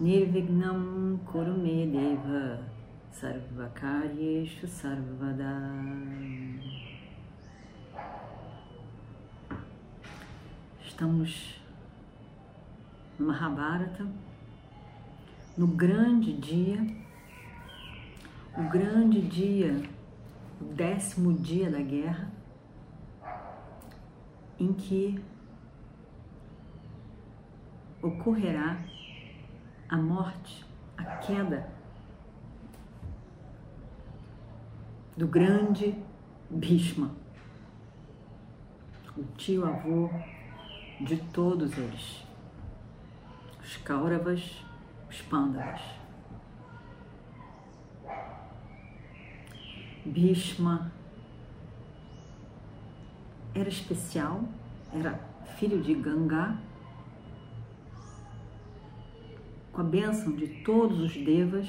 Nirvignam Kurumedeva Sarvakaryeshu Sarvada Estamos no Mahabharata, no grande dia, o grande dia, o décimo dia da guerra, em que ocorrerá a morte, a queda do grande Bhishma, o tio-avô de todos eles, os Kauravas, os Pandavas. Bhishma era especial, era filho de Ganga, com a bênção de todos os devas,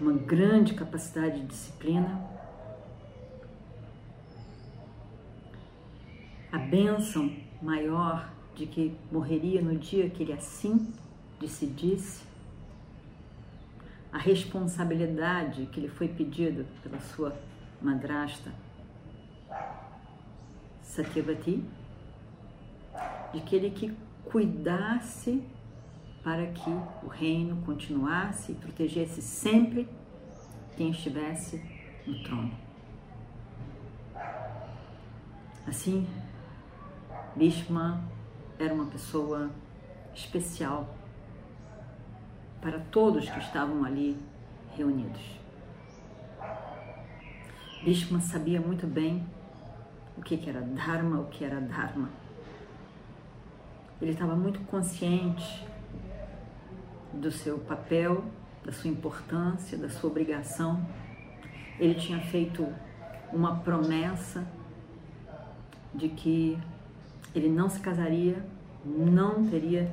uma grande capacidade de disciplina, a bênção maior de que morreria no dia que ele assim decidisse, a responsabilidade que lhe foi pedido pela sua madrasta Satyavati, de que ele que cuidasse para que o reino continuasse e protegesse sempre quem estivesse no trono. Assim, Bhishma era uma pessoa especial para todos que estavam ali reunidos. Bhishma sabia muito bem o que era Dharma, o que era Dharma. Ele estava muito consciente do seu papel, da sua importância, da sua obrigação. Ele tinha feito uma promessa de que ele não se casaria, não teria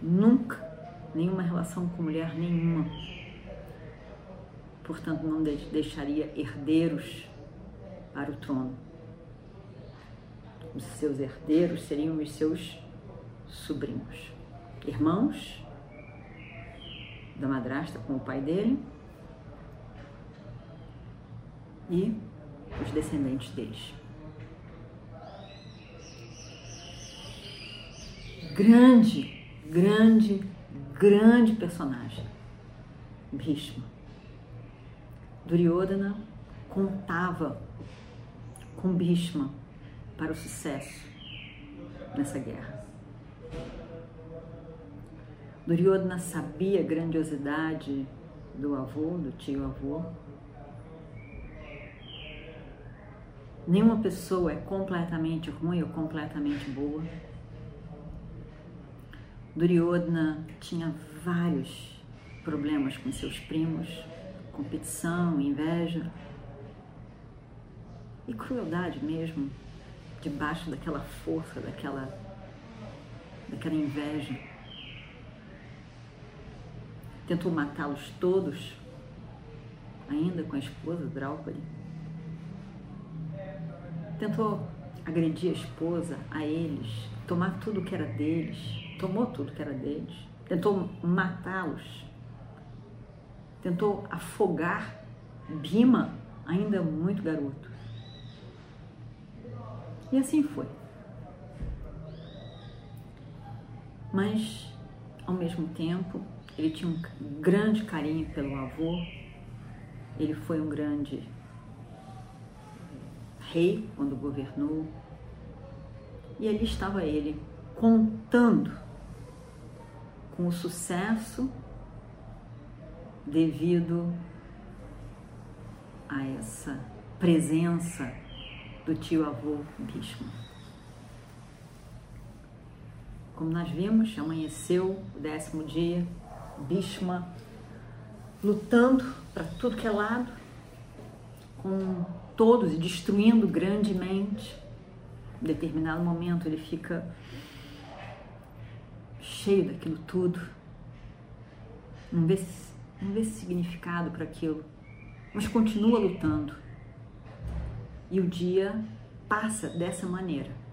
nunca nenhuma relação com mulher nenhuma. Portanto, não deixaria herdeiros para o trono. Os seus herdeiros seriam os seus sobrinhos, irmãos da madrasta com o pai dele e os descendentes deles. grande, grande, grande personagem, Bhishma. Duryodhana contava com Bhishma para o sucesso nessa guerra. Duryodhana sabia a grandiosidade do avô, do tio-avô. Nenhuma pessoa é completamente ruim ou completamente boa. Duryodhana tinha vários problemas com seus primos, competição, inveja e crueldade mesmo, debaixo daquela força, daquela, daquela inveja. Tentou matá-los todos, ainda com a esposa Draupadi. Tentou agredir a esposa, a eles, tomar tudo que era deles tomou tudo que era deles, tentou matá-los, tentou afogar Bima, ainda muito garoto. E assim foi. Mas, ao mesmo tempo, ele tinha um grande carinho pelo avô, ele foi um grande rei quando governou, e ali estava ele contando com o sucesso devido a essa presença do tio avô Bhishma. Como nós vimos, amanheceu o décimo dia, Bhishma lutando para tudo que é lado, com todos e destruindo grandemente. Em determinado momento ele fica cheio daquilo tudo, não vê, não vê significado para aquilo, mas continua lutando. E o dia passa dessa maneira.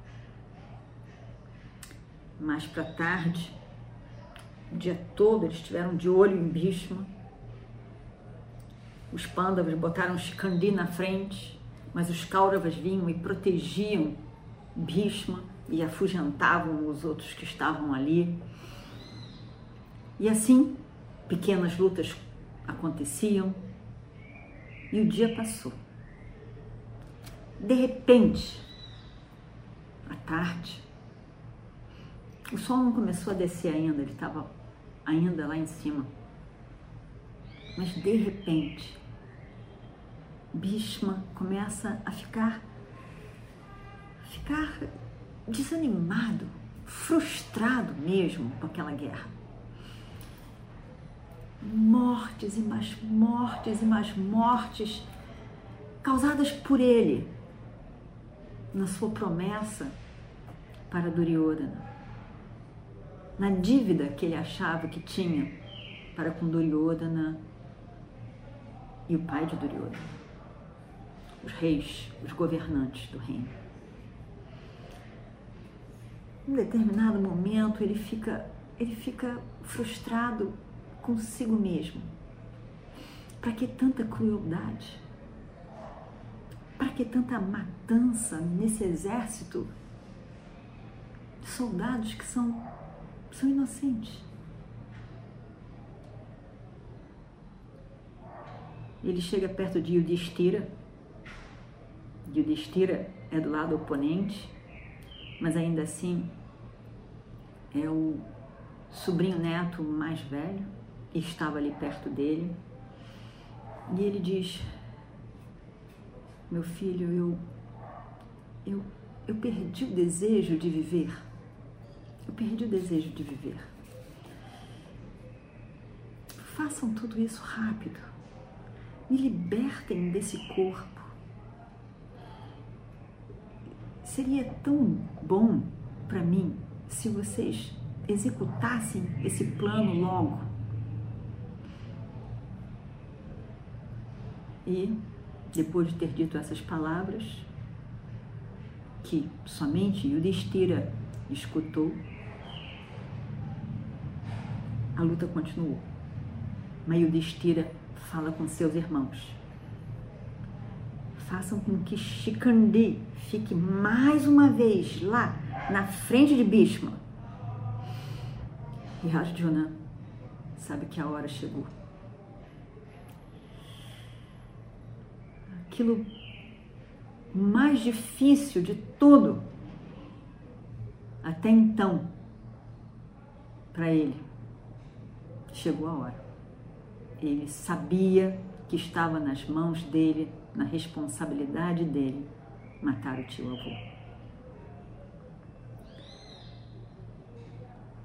Mais para tarde, o dia todo eles estiveram de olho em Bhishma. Os Pandavas botaram Shikandi na frente, mas os Kauravas vinham e protegiam Bhishma e afugentavam os outros que estavam ali. E assim, pequenas lutas aconteciam e o dia passou. De repente, à tarde, o sol não começou a descer ainda, ele estava ainda lá em cima. Mas de repente, Bhishma começa a ficar ficar desanimado, frustrado mesmo com aquela guerra. Mortes e mais mortes e mais mortes causadas por ele na sua promessa para Duryodhana na dívida que ele achava que tinha para com Duryodhana e o pai de Duryodhana, os reis, os governantes do reino. Em determinado momento ele fica, ele fica frustrado consigo mesmo. Para que tanta crueldade? Para que tanta matança nesse exército de soldados que são são inocentes. Ele chega perto de Yudhishthira. Yudhishthira é do lado oponente, mas ainda assim é o sobrinho neto mais velho estava ali perto dele. E ele diz: Meu filho, eu, eu, eu perdi o desejo de viver. Eu perdi o desejo de viver. Façam tudo isso rápido. Me libertem desse corpo. Seria tão bom para mim se vocês executassem esse plano logo. E, depois de ter dito essas palavras, que somente Yudhishthira escutou, a luta continuou. Mayudhishthira fala com seus irmãos. Façam com que Shikandi fique mais uma vez lá na frente de Bhishma. E Arjuna sabe que a hora chegou. Aquilo mais difícil de tudo até então para ele chegou a hora. Ele sabia que estava nas mãos dele, na responsabilidade dele, matar o tio avô.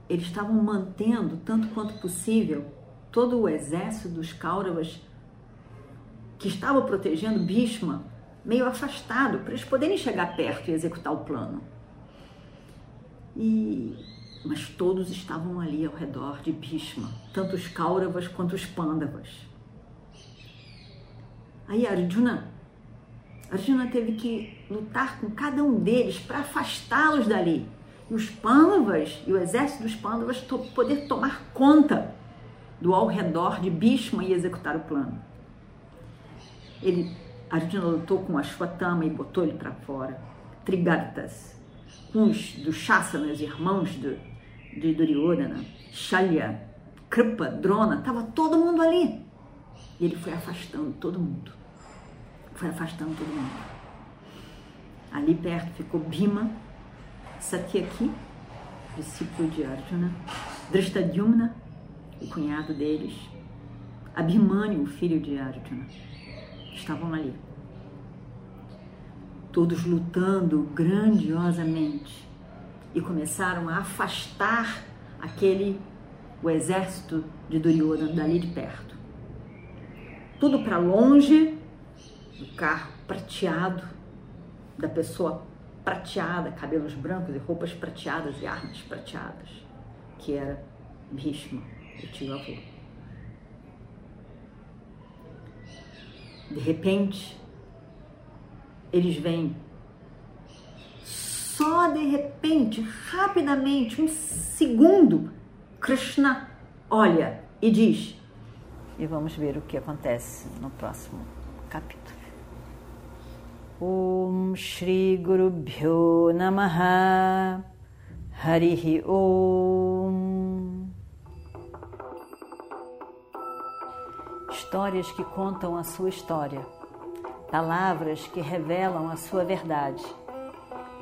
Eles estavam mantendo, tanto quanto possível, todo o exército dos Kauravas que estava protegendo Bhishma meio afastado para eles poderem chegar perto e executar o plano. E mas todos estavam ali ao redor de Bhishma, tanto os Kauravas quanto os Pandavas. Aí Arjuna, Arjuna teve que lutar com cada um deles para afastá-los dali. E os Pandavas e o exército dos Pandavas to poder tomar conta do ao redor de Bhishma e executar o plano. Ele, Arjuna lutou com Ashwatthama e botou ele para fora. Trigartas, uns dos Shasanas, irmãos do, de Duryodhana, Shalya, Kripa, Drona, estava todo mundo ali. E ele foi afastando todo mundo. Foi afastando todo mundo. Ali perto ficou Bhima, Satyaki, discípulo de Arjuna, Drishtadyumna, o cunhado deles, Abhimanyu, o filho de Arjuna. Estavam ali. Todos lutando grandiosamente e começaram a afastar aquele o exército de Duryodhana dali de perto. Tudo para longe do carro prateado, da pessoa prateada, cabelos brancos e roupas prateadas e armas prateadas, que era Bhishma, o tio avô. De repente, eles vêm só de repente, rapidamente, um segundo, Krishna olha e diz. E vamos ver o que acontece no próximo capítulo. Om Shri Guru Bhyo Namaha Harihi Om Histórias que contam a sua história, palavras que revelam a sua verdade.